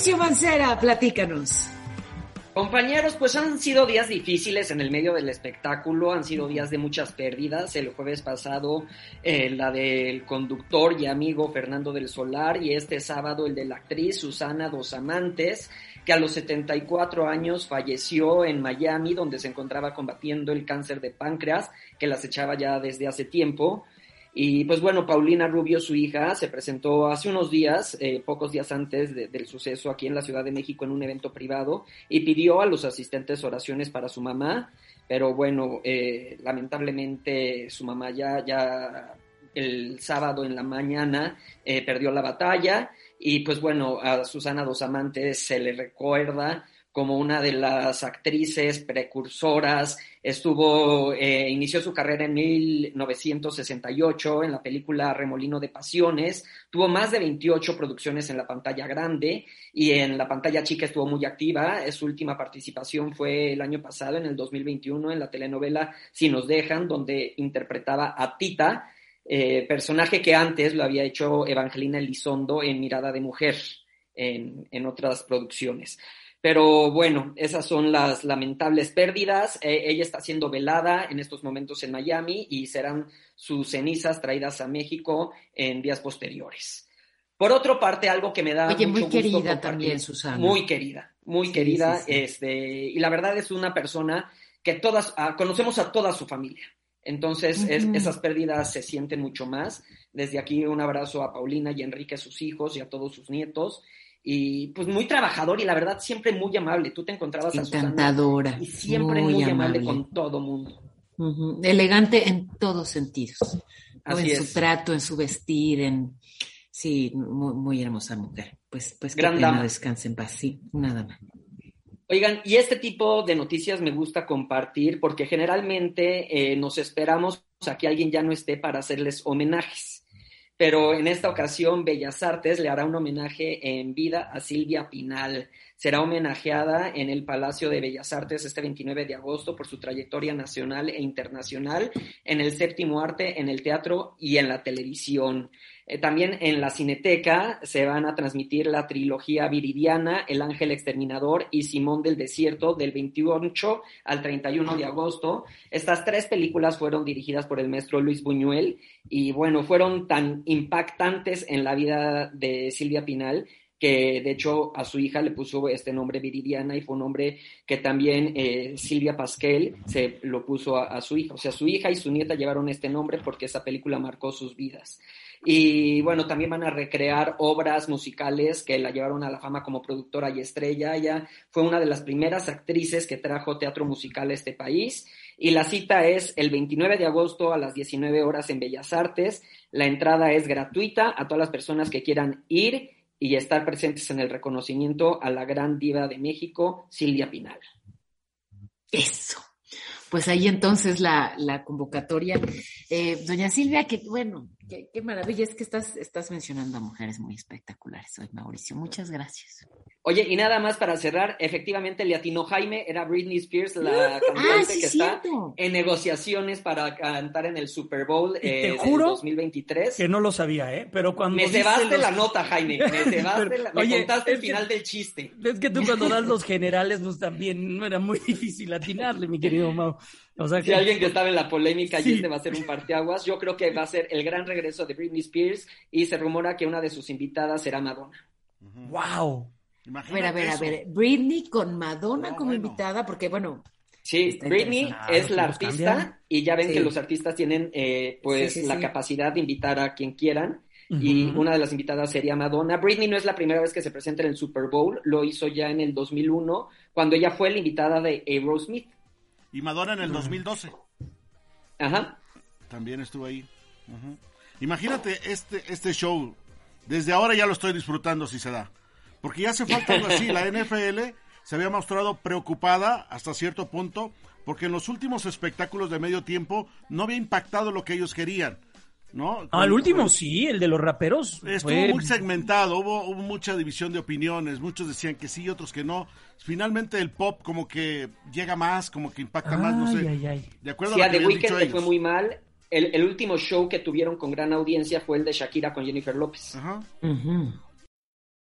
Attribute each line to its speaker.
Speaker 1: Mauricio Mancera, platícanos.
Speaker 2: Compañeros, pues han sido días difíciles en el medio del espectáculo, han sido días de muchas pérdidas. El jueves pasado eh, la del conductor y amigo Fernando del Solar y este sábado el de la actriz Susana Dos Amantes, que a los 74 años falleció en Miami, donde se encontraba combatiendo el cáncer de páncreas, que las echaba ya desde hace tiempo. Y pues bueno, Paulina Rubio, su hija, se presentó hace unos días, eh, pocos días antes del suceso aquí en la Ciudad de México en un evento privado y pidió a los asistentes oraciones para su mamá, pero bueno, eh, lamentablemente su mamá ya, ya el sábado en la mañana eh, perdió la batalla. Y pues bueno, a Susana Dos Amantes se le recuerda como una de las actrices precursoras. Estuvo, eh, inició su carrera en 1968 en la película Remolino de Pasiones. Tuvo más de 28 producciones en la pantalla grande y en la pantalla chica estuvo muy activa. Su última participación fue el año pasado, en el 2021, en la telenovela Si nos dejan, donde interpretaba a Tita, eh, personaje que antes lo había hecho Evangelina Elizondo en Mirada de Mujer en, en otras producciones. Pero bueno, esas son las lamentables pérdidas. Eh, ella está siendo velada en estos momentos en Miami y serán sus cenizas traídas a México en días posteriores. Por otra parte, algo que me da
Speaker 1: Oye, muy querida también, Susana.
Speaker 2: Muy querida, muy querida. Este, y la verdad es una persona que todas, ah, conocemos a toda su familia. Entonces, esas pérdidas se sienten mucho más. Desde aquí un abrazo a Paulina y Enrique, sus hijos, y a todos sus nietos y pues muy trabajador y la verdad siempre muy amable. Tú te encontrabas
Speaker 1: encantadora
Speaker 2: y siempre muy, amable, con todo mundo.
Speaker 1: Elegante en todos sentidos. en su trato, en su vestir, en sí, muy, hermosa mujer. Pues, pues que pena descanse en paz, sí, nada más.
Speaker 2: Oigan, y este tipo de noticias me gusta compartir porque generalmente eh, nos esperamos a que alguien ya no esté para hacerles homenajes pero en esta ocasión Bellas Artes le hará un homenaje en vida a Silvia Pinal. Será homenajeada en el Palacio de Bellas Artes este 29 de agosto por su trayectoria nacional e internacional en el séptimo arte, en el teatro y en la televisión. Eh, también en la Cineteca se van a transmitir la trilogía Viridiana, El Ángel Exterminador y Simón del Desierto del 28 al 31 de agosto. Estas tres películas fueron dirigidas por el maestro Luis Buñuel y bueno, fueron tan impactantes en la vida de Silvia Pinal que de hecho a su hija le puso este nombre Viridiana y fue un nombre que también eh, Silvia Pasquel se lo puso a, a, su hija. O sea, su hija y su nieta llevaron este nombre porque esa película marcó sus vidas. Y bueno, también van a recrear obras musicales que la llevaron a la fama como productora y estrella. Ella fue una de las primeras actrices que trajo teatro musical a este país. Y la cita es el 29 de agosto a las 19 horas en Bellas Artes. La entrada es gratuita a todas las personas que quieran ir y estar presentes en el reconocimiento a la gran diva de México, Silvia Pinal.
Speaker 1: Eso pues ahí entonces la, convocatoria. Eh, doña Silvia, que bueno, qué, qué, maravilla es que estás, estás mencionando a mujeres muy espectaculares hoy, Mauricio. Muchas gracias.
Speaker 2: Oye, y nada más para cerrar, efectivamente le atinó Jaime, era Britney Spears, la ah, cantante que está en negociaciones para cantar en el Super Bowl eh, 2023.
Speaker 3: Que no lo sabía, ¿eh? Pero cuando.
Speaker 2: Me cebaste la nota, Jaime. Me cebaste la... me contaste el final del chiste.
Speaker 3: Es que tú cuando das los generales, pues también no era muy difícil atinarle, mi querido Mau.
Speaker 2: O sea Si alguien que estaba en la polémica y este va a ser un parteaguas, yo creo que va a ser el gran regreso de Britney Spears y se rumora que una de sus invitadas será Madonna.
Speaker 3: ¡Wow!
Speaker 1: A ver, a ver, a ver. Britney con Madonna como invitada, porque bueno.
Speaker 2: Sí, Britney es la artista y ya ven que los artistas tienen eh, pues la capacidad de invitar a quien quieran. Y una de las invitadas sería Madonna. Britney no es la primera vez que se presenta en el Super Bowl, lo hizo ya en el 2001, cuando ella fue la invitada de Aerosmith.
Speaker 4: Y Madonna en el 2012.
Speaker 2: Ajá.
Speaker 4: También estuvo ahí. Imagínate este, este show. Desde ahora ya lo estoy disfrutando si se da. Porque ya hace falta algo así. La NFL se había mostrado preocupada hasta cierto punto porque en los últimos espectáculos de medio tiempo no había impactado lo que ellos querían. ¿No?
Speaker 3: Al último sí, el de los raperos.
Speaker 4: Estuvo muy segmentado, hubo, hubo, mucha división de opiniones, muchos decían que sí, otros que no. Finalmente el pop como que llega más, como que impacta más, no sé.
Speaker 2: De acuerdo a, The Weeknd fue muy mal. El, el, último show que tuvieron con gran audiencia fue el de Shakira con Jennifer López. Ajá.